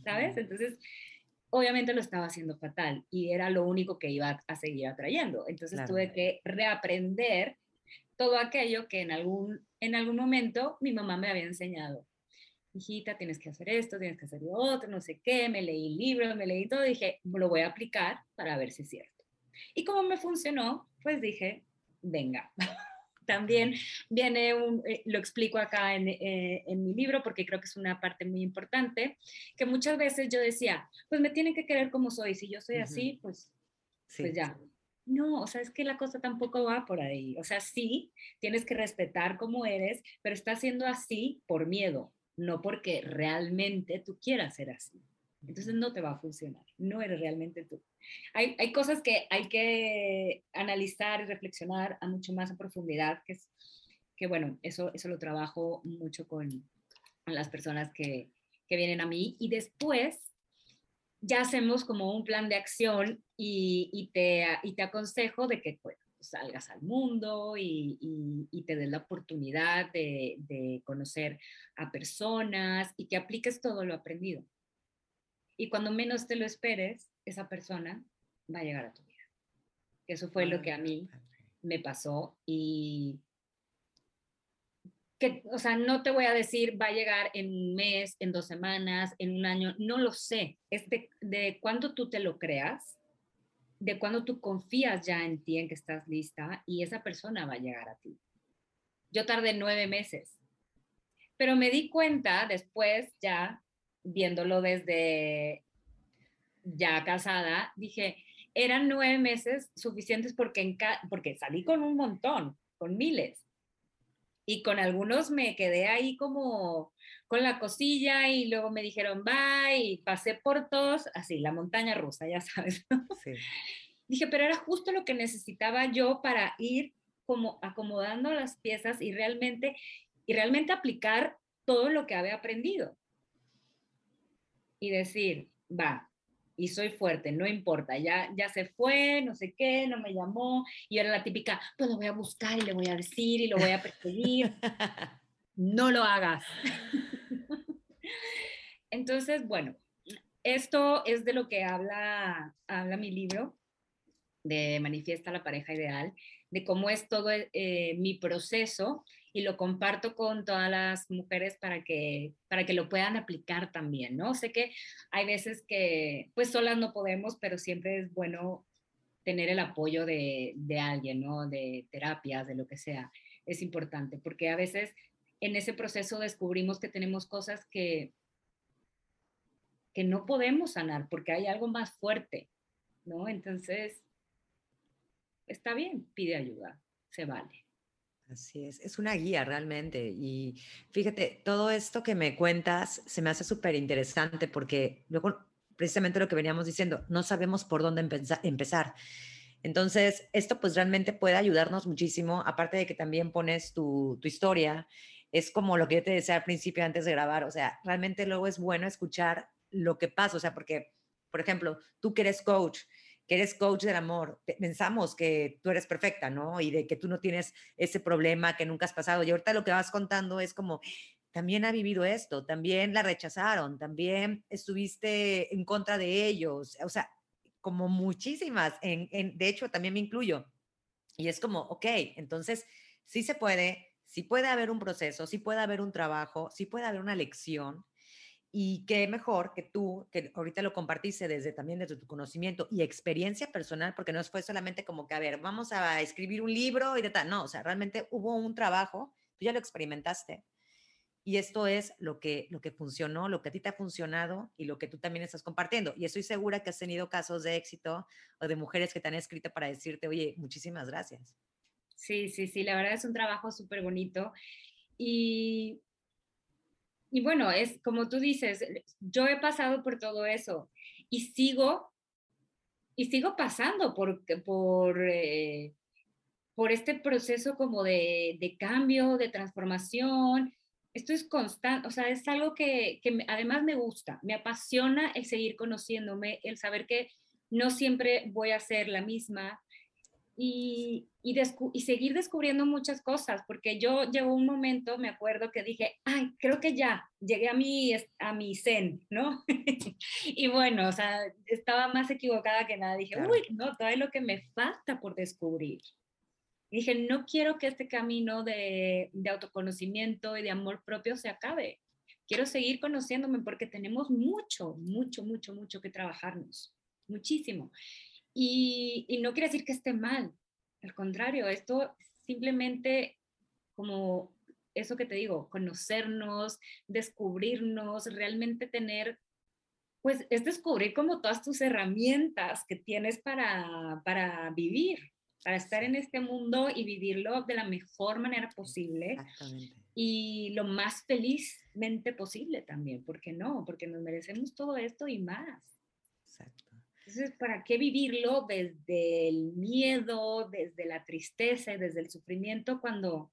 ¿sabes? Entonces, obviamente lo estaba haciendo fatal y era lo único que iba a seguir atrayendo. Entonces tuve que reaprender todo aquello que en algún, en algún momento mi mamá me había enseñado. Hijita, tienes que hacer esto, tienes que hacer lo otro, no sé qué, me leí libros, me leí todo, dije, lo voy a aplicar para ver si es cierto. Y como me funcionó, pues dije, venga. También viene un, eh, lo explico acá en, eh, en, mi libro porque creo que es una parte muy importante, que muchas veces yo decía, pues me tienen que querer como soy, si yo soy así, pues, pues ya. No, o sea, es que la cosa tampoco va por ahí. O sea, sí, tienes que respetar cómo eres, pero está siendo así por miedo, no porque realmente tú quieras ser así. Entonces no te va a funcionar, no eres realmente tú. Hay, hay cosas que hay que analizar y reflexionar a mucho más a profundidad, que, es, que bueno, eso, eso lo trabajo mucho con, con las personas que, que vienen a mí y después ya hacemos como un plan de acción y, y, te, y te aconsejo de que pues, salgas al mundo y, y, y, te des la oportunidad de, de, conocer a personas y que apliques todo lo aprendido. Y cuando menos te lo esperes, esa persona va a llegar a tu vida. Eso fue lo que a mí me pasó y que, o sea, no te voy a decir va a llegar en un mes, en dos semanas, en un año, no lo sé. Es de, de cuándo tú te lo creas, de cuándo tú confías ya en ti, en que estás lista y esa persona va a llegar a ti. Yo tardé nueve meses, pero me di cuenta después ya viéndolo desde ya casada, dije, eran nueve meses suficientes porque, porque salí con un montón, con miles. Y con algunos me quedé ahí como con la cosilla y luego me dijeron bye y pasé por todos, así, la montaña rusa, ya sabes. Dije, pero era justo lo que necesitaba yo para ir como acomodando las piezas y realmente, y realmente aplicar todo lo que había aprendido y decir, va, y soy fuerte, no importa, ya, ya se fue, no sé qué, no me llamó, y era la típica, pues lo voy a buscar y le voy a decir y lo voy a perseguir. *laughs* no lo hagas. *laughs* Entonces, bueno, esto es de lo que habla, habla mi libro, de Manifiesta la pareja ideal, de cómo es todo eh, mi proceso y lo comparto con todas las mujeres para que, para que lo puedan aplicar también, ¿no? Sé que hay veces que pues solas no podemos, pero siempre es bueno tener el apoyo de, de alguien, ¿no? De terapias, de lo que sea. Es importante porque a veces en ese proceso descubrimos que tenemos cosas que, que no podemos sanar porque hay algo más fuerte, ¿no? Entonces, está bien, pide ayuda, se vale. Así es, es una guía realmente. Y fíjate, todo esto que me cuentas se me hace súper interesante porque luego, precisamente lo que veníamos diciendo, no sabemos por dónde empezar. Entonces, esto pues realmente puede ayudarnos muchísimo, aparte de que también pones tu, tu historia, es como lo que yo te decía al principio antes de grabar, o sea, realmente luego es bueno escuchar lo que pasa, o sea, porque, por ejemplo, tú que eres coach, que eres coach del amor, pensamos que tú eres perfecta, ¿no? Y de que tú no tienes ese problema que nunca has pasado. Y ahorita lo que vas contando es como, también ha vivido esto, también la rechazaron, también estuviste en contra de ellos, o sea, como muchísimas, en, de hecho también me incluyo. Y es como, ok, entonces sí se puede, sí puede haber un proceso, sí puede haber un trabajo, sí puede haber una lección, Y qué mejor que tú, que ahorita lo compartiste desde también desde tu conocimiento y experiencia personal, porque no fue solamente como que, a ver, vamos a escribir un libro y de tal. No, o sea, realmente hubo un trabajo, tú ya lo experimentaste. Y esto es lo que, lo que funcionó, lo que a ti te ha funcionado y lo que tú también estás compartiendo. Y estoy segura que has tenido casos de éxito o de mujeres que te han escrito para decirte, oye, muchísimas gracias. Sí, sí, sí, la verdad es un trabajo súper bonito. Y y bueno, es como tú dices, yo he pasado por todo eso y sigo, y sigo pasando por, por, eh, por este proceso como de, de, cambio, de transformación. Esto es constante, o sea, es algo que, que además me gusta, me apasiona el seguir conociéndome, el saber que no siempre voy a ser la misma, y, y, seguir descubriendo muchas cosas, porque yo llegó un momento, me acuerdo que dije, ay, creo que ya, llegué a mi, a mi zen, ¿no? *laughs* y bueno, o sea, estaba más equivocada que nada, dije, uy, no, todavía lo que me falta por descubrir. dije, no quiero que este camino de, de autoconocimiento y de amor propio se acabe. Quiero seguir conociéndome porque tenemos mucho, mucho, mucho, mucho que trabajarnos, muchísimo. Y, no quiere decir que esté mal, al contrario, esto simplemente como eso que te digo, conocernos, descubrirnos, realmente tener, pues es descubrir como todas tus herramientas que tienes para, para vivir, para estar en este mundo y vivirlo de la mejor manera posible y lo más felizmente posible también, ¿por qué no? Porque nos merecemos todo esto y más. Exacto. Entonces, ¿para qué vivirlo desde el miedo, desde la tristeza, desde el sufrimiento cuando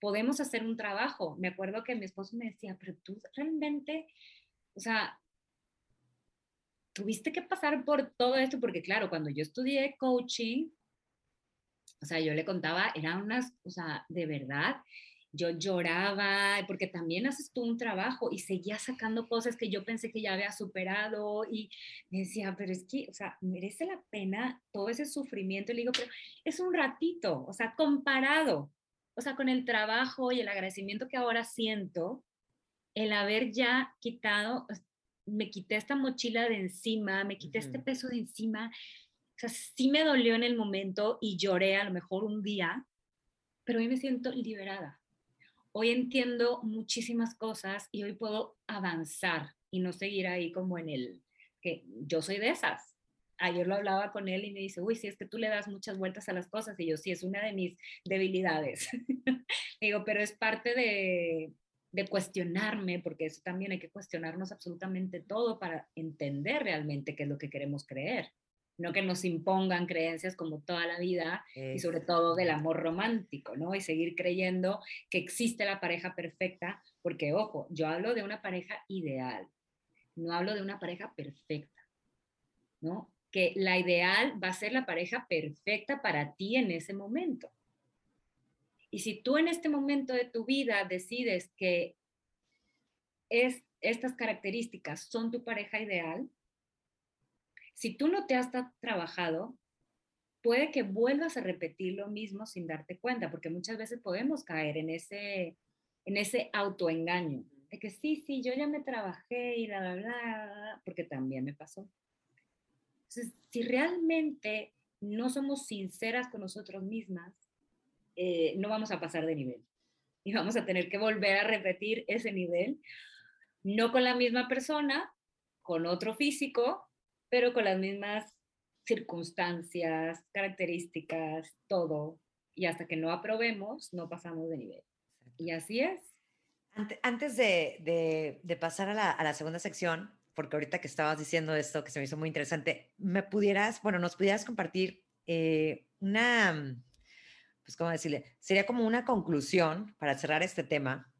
podemos hacer un trabajo? Me acuerdo que mi esposo me decía, pero tú realmente, o sea, tuviste que pasar por todo esto, porque claro, cuando yo estudié coaching, o sea, yo le contaba, eran unas, o sea, de verdad, yo lloraba, porque también haces tú un trabajo y seguía sacando cosas que yo pensé que ya había superado y me decía, pero es que, o sea, merece la pena todo ese sufrimiento. Y le digo, pero es un ratito, o sea, comparado, o sea, con el trabajo y el agradecimiento que ahora siento, el haber ya quitado, me quité esta mochila de encima, me quité este peso de encima, o sea, sí me dolió en el momento y lloré a lo mejor un día, pero hoy me siento liberada hoy entiendo muchísimas cosas y hoy puedo avanzar y no seguir ahí como en el que yo soy de esas. Ayer lo hablaba con él y me dice, uy, si es que tú le das muchas vueltas a las cosas. Y yo, sí, es una de mis debilidades. *laughs* Digo, pero es parte de, de cuestionarme, porque eso también hay que cuestionarnos absolutamente todo para entender realmente qué es lo que queremos creer no que nos impongan creencias como toda la vida y sobre todo del amor romántico, ¿no? Y seguir creyendo que existe la pareja perfecta, porque ojo, yo hablo de una pareja ideal, no hablo de una pareja perfecta, ¿no? Que la ideal va a ser la pareja perfecta para ti en ese momento. Y si tú en este momento de tu vida decides que es, estas características son tu pareja ideal, si tú no te has trabajado, puede que vuelvas a repetir lo mismo sin darte cuenta, porque muchas veces podemos caer en ese, en ese autoengaño, de que sí, sí, yo ya me trabajé y la bla, bla, porque también me pasó. Entonces, si realmente no somos sinceras con nosotros mismas, eh, no vamos a pasar de nivel. *laughs* Y vamos a tener que volver a repetir ese nivel, no con la misma persona, con otro físico, pero con las mismas circunstancias, características, todo. Y hasta que no aprobemos, no pasamos de nivel. Y así es. Antes de, de, pasar a la, a la, segunda sección, porque ahorita que estabas diciendo esto, que se me hizo muy interesante, me pudieras, bueno, nos pudieras compartir eh, una, pues, ¿cómo decirle? Sería como una conclusión para cerrar este tema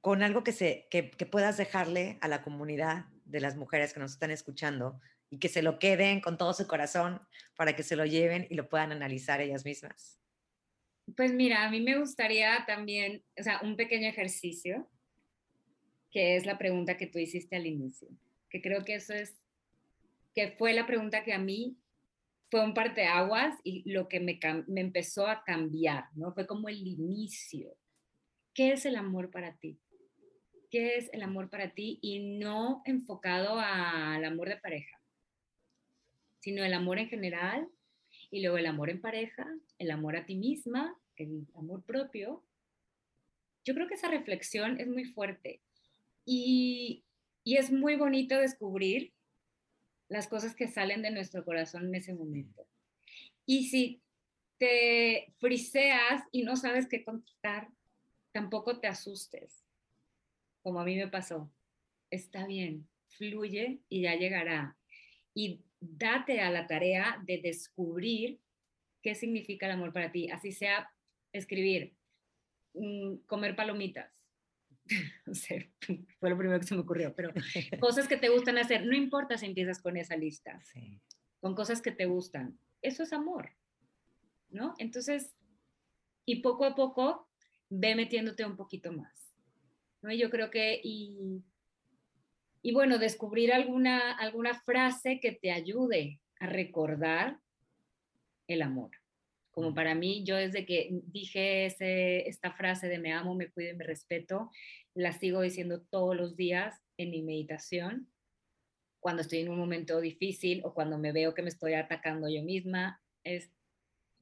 con algo que, se, que, que puedas dejarle a la comunidad de las mujeres que nos están escuchando y que se lo queden con todo su corazón para que se lo lleven y lo puedan analizar ellas mismas? Pues mira, a mí me gustaría también, o sea, un pequeño ejercicio, que es la pregunta que tú hiciste al inicio, que creo que eso es, que fue la pregunta que a mí fue un parteaguas y lo que me, me empezó a cambiar, ¿no? Fue como el inicio. ¿Qué es el amor para ti? Qué es el amor para ti y no enfocado al amor de pareja, sino el amor en general y luego el amor en pareja, el amor a ti misma, el amor propio. Yo creo que esa reflexión es muy fuerte y, y es muy bonito descubrir las cosas que salen de nuestro corazón en ese momento. Y si te friseas y no sabes qué contestar, tampoco te asustes como a mí me pasó. Está bien, fluye y ya llegará. Y date a la tarea de descubrir qué significa el amor para ti, así sea escribir, mm, comer palomitas. *laughs* No sé, *laughs* fue lo primero que se me ocurrió, pero *laughs* cosas que te gustan hacer, no importa si empiezas con esa lista, con cosas que te gustan, eso es amor, ¿no? Entonces, y poco a poco ve metiéndote un poquito más. Yo creo que, y, y bueno, descubrir alguna, alguna frase que te ayude a recordar el amor. Como para mí, yo desde que dije ese, esta frase de me amo, me cuido y me respeto, la sigo diciendo todos los días en mi meditación, cuando estoy en un momento difícil o cuando me veo que me estoy atacando yo misma, es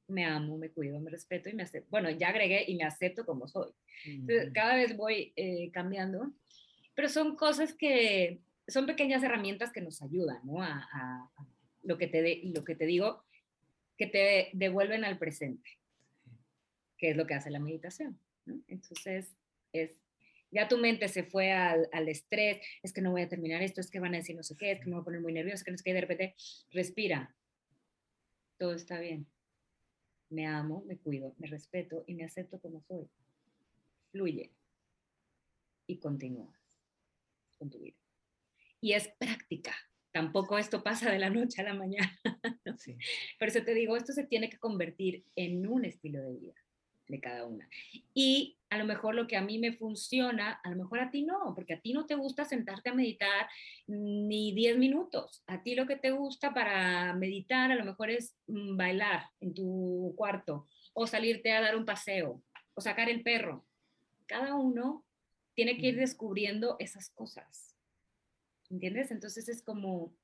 me amo, me cuido, me respeto y me acepto. Bueno, ya agregué y me acepto como soy. cada vez voy eh, cambiando, pero son cosas que son pequeñas herramientas que nos ayudan, ¿no? A, lo, que te lo que te digo, que te devuelven al presente, que es lo que hace la meditación. Entonces, es, ya tu mente se fue al, al, estrés, es que no voy a terminar esto, es que van a decir no sé qué, es que me voy a poner muy nervioso, es que no sé qué, de repente, respira, todo está bien me amo, me cuido, me respeto y me acepto como soy. Fluye y continúas con tu vida. Y es práctica. Tampoco esto pasa de la noche a la mañana. *laughs* Por eso te digo, esto se tiene que convertir en un estilo de vida de cada una. Y a lo mejor lo que a mí me funciona, a lo mejor a ti no, porque a ti no te gusta sentarte a meditar ni 10 minutos. A ti lo que te gusta para meditar a lo mejor es mm, bailar en tu cuarto o salirte a dar un paseo o sacar el perro. Cada uno tiene que ir descubriendo esas cosas. ¿Entiendes? Entonces es como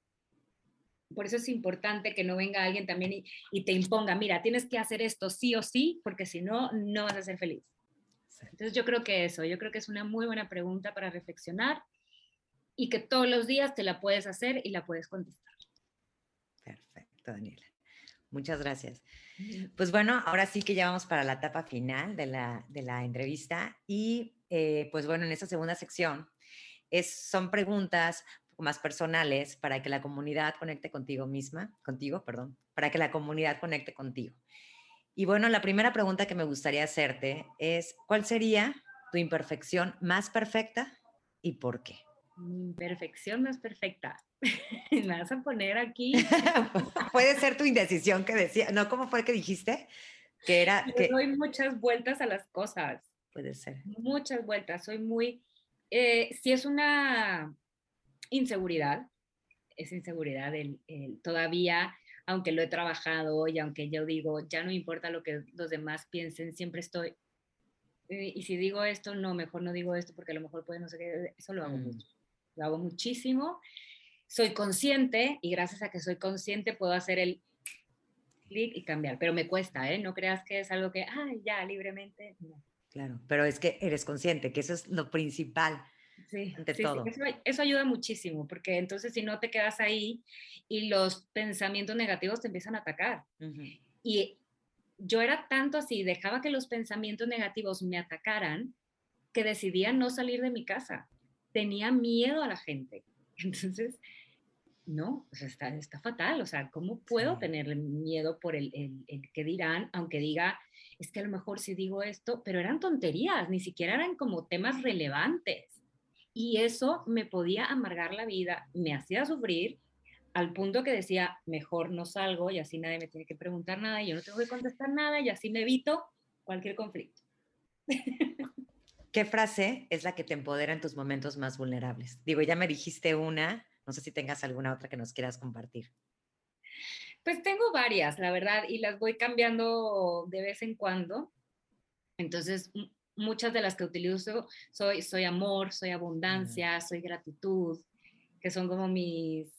por eso es importante que no venga alguien también y, te imponga, mira, tienes que hacer esto sí o sí, porque si no, no vas a ser feliz. Entonces yo creo que eso, yo creo que es una muy buena pregunta para reflexionar y que todos los días te la puedes hacer y la puedes contestar. Perfecto, Daniela. Muchas gracias. Pues bueno, ahora sí que ya vamos para la etapa final de la, de la entrevista y eh, pues bueno, en esta segunda sección es, son preguntas más personales para que la comunidad conecte contigo misma, contigo, perdón, para que la comunidad conecte contigo. Y bueno, la primera pregunta que me gustaría hacerte es, ¿cuál sería tu imperfección más perfecta y por qué? Mi imperfección más perfecta. *laughs* me vas a poner aquí. *laughs* Puede ser tu indecisión que decía, ¿no? ¿Cómo fue que dijiste? Que era... que... doy muchas vueltas a las cosas. Puede ser. Muchas vueltas. Soy muy... Eh, si es una inseguridad, es inseguridad el, todavía, aunque lo he trabajado y aunque yo digo, ya no importa lo que los demás piensen, siempre estoy, eh, y si digo esto, no, mejor no digo esto porque a lo mejor puede no sé qué, eso lo hago mm. mucho, lo hago muchísimo, soy consciente y gracias a que soy consciente puedo hacer el clic y cambiar, pero me cuesta, ¿eh? No creas que es algo que, ay, ya, libremente, Claro, pero es que eres consciente, que eso es lo principal. Sí, Eso, ayuda muchísimo, porque entonces si no te quedas ahí y los pensamientos negativos te empiezan a atacar. Y yo era tanto así, dejaba que los pensamientos negativos me atacaran, que decidía no salir de mi casa. Tenía miedo a la gente. *laughs* Entonces, no, está, está fatal. O sea, ¿cómo puedo tener miedo por el, el, el que dirán, aunque diga, es que a lo mejor sí digo esto, pero eran tonterías, ni siquiera eran como temas relevantes y eso me podía amargar la vida, me hacía sufrir al punto que decía, mejor no salgo y así nadie me tiene que preguntar nada y yo no tengo que contestar nada y así me evito cualquier conflicto. *laughs* ¿Qué frase es la que te empodera en tus momentos más vulnerables? Digo, ya me dijiste una, no sé si tengas alguna otra que nos quieras compartir. Pues tengo varias, la verdad, y las voy cambiando de vez en cuando. Entonces, muchas de las que utilizo soy, soy amor, soy abundancia, soy gratitud, que son como mis,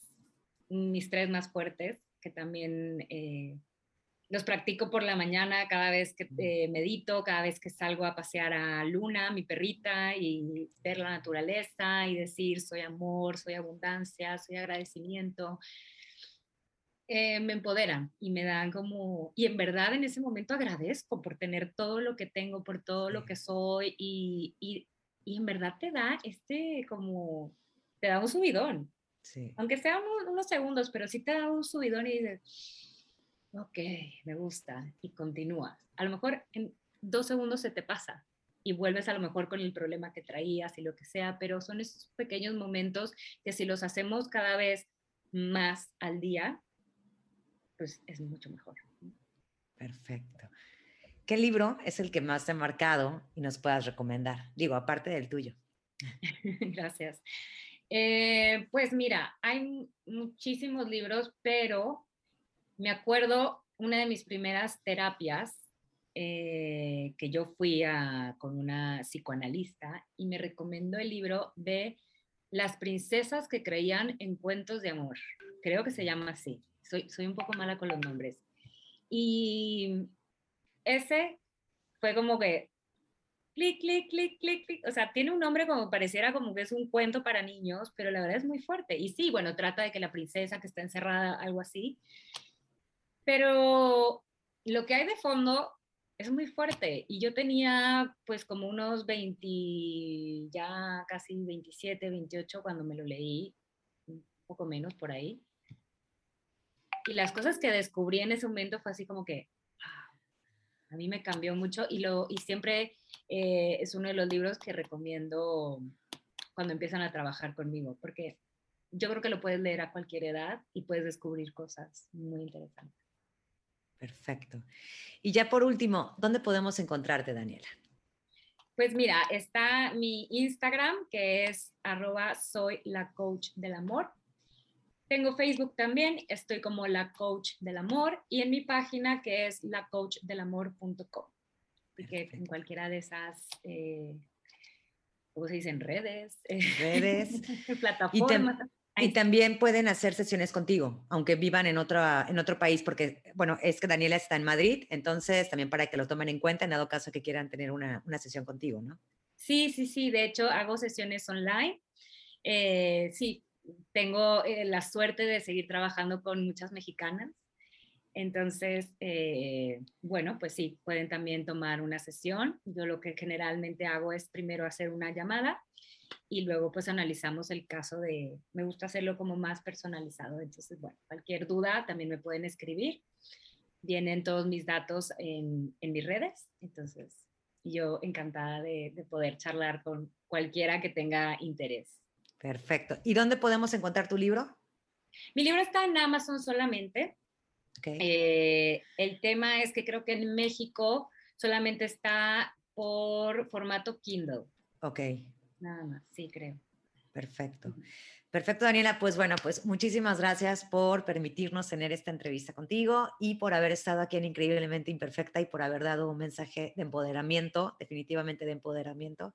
mis tres más fuertes, que también eh, los practico por la mañana cada vez que eh, medito, cada vez que salgo a pasear a Luna, mi perrita, y ver la naturaleza y decir soy amor, soy abundancia, soy agradecimiento. Eh, me empoderan y me dan como, y en verdad en ese momento agradezco por tener todo lo que tengo, por todo lo que soy y, y, y en verdad te da este como, te da un subidón. Sí. Aunque sean unos, segundos, pero sí te da un subidón y dices, ok, me gusta y continúa. A lo mejor en dos segundos se te pasa y vuelves a lo mejor con el problema que traías y lo que sea, pero son esos pequeños momentos que si los hacemos cada vez más al día, pues es mucho mejor. Perfecto. ¿Qué libro es el que más te ha marcado y nos puedas recomendar? Digo, aparte del tuyo. *laughs* Gracias. Eh, pues mira, hay muchísimos libros, pero me acuerdo una de mis primeras terapias eh, que yo fui a, con una psicoanalista y me recomendó el libro de Las princesas que creían en cuentos de amor. Creo que se llama así. Soy, soy un poco mala con los nombres. Y ese fue como que clic, clic, clic, clic, clic. O sea, tiene un nombre como pareciera como que es un cuento para niños, pero la verdad es muy fuerte. Y sí, bueno, trata de que la princesa que está encerrada, algo así, pero lo que hay de fondo es muy fuerte y yo tenía pues como unos 20, ya casi 27, 28 cuando me lo leí, un poco menos por ahí. Y las cosas que descubrí en ese momento fue así como que a mí me cambió mucho y, lo, y siempre eh, es uno de los libros que recomiendo cuando empiezan a trabajar conmigo, porque yo creo que lo puedes leer a cualquier edad y puedes descubrir cosas muy interesantes. Perfecto. Y ya por último, ¿dónde podemos encontrarte, Daniela? Pues mira, está mi Instagram, que es arroba soy la coach del amor. Tengo Facebook también, estoy como la coach del amor y en mi página que es lacoachdelamor.com. Así que en cualquiera de esas, eh, ¿cómo se dicen? Redes. Redes. *laughs* plataformas. Y también pueden hacer sesiones contigo, aunque vivan en, otra, en otro país, porque, bueno, es que Daniela está en Madrid, entonces también para que lo tomen en cuenta en dado caso que quieran tener una, una sesión contigo, ¿no? Sí, sí, sí, de hecho hago sesiones online. Eh, sí, tengo eh, la suerte de seguir trabajando con muchas mexicanas. Entonces, eh, bueno, pues sí, pueden también tomar una sesión. Yo lo que generalmente hago es primero hacer una llamada y luego pues analizamos el caso de, me gusta hacerlo como más personalizado, entonces bueno, cualquier duda también me pueden escribir, vienen todos mis datos en, en mis redes, entonces yo encantada de, de, poder charlar con cualquiera que tenga interés. Perfecto. ¿Y dónde podemos encontrar tu libro? Mi libro está en Amazon solamente. Okay. Eh, el tema es que creo que en México solamente está por formato Kindle. Ok. Nada más, sí, creo. Perfecto. Perfecto, Daniela. Pues bueno, pues muchísimas gracias por permitirnos tener esta entrevista contigo y por haber estado aquí en Increíblemente Imperfecta y por haber dado un mensaje de empoderamiento, definitivamente de empoderamiento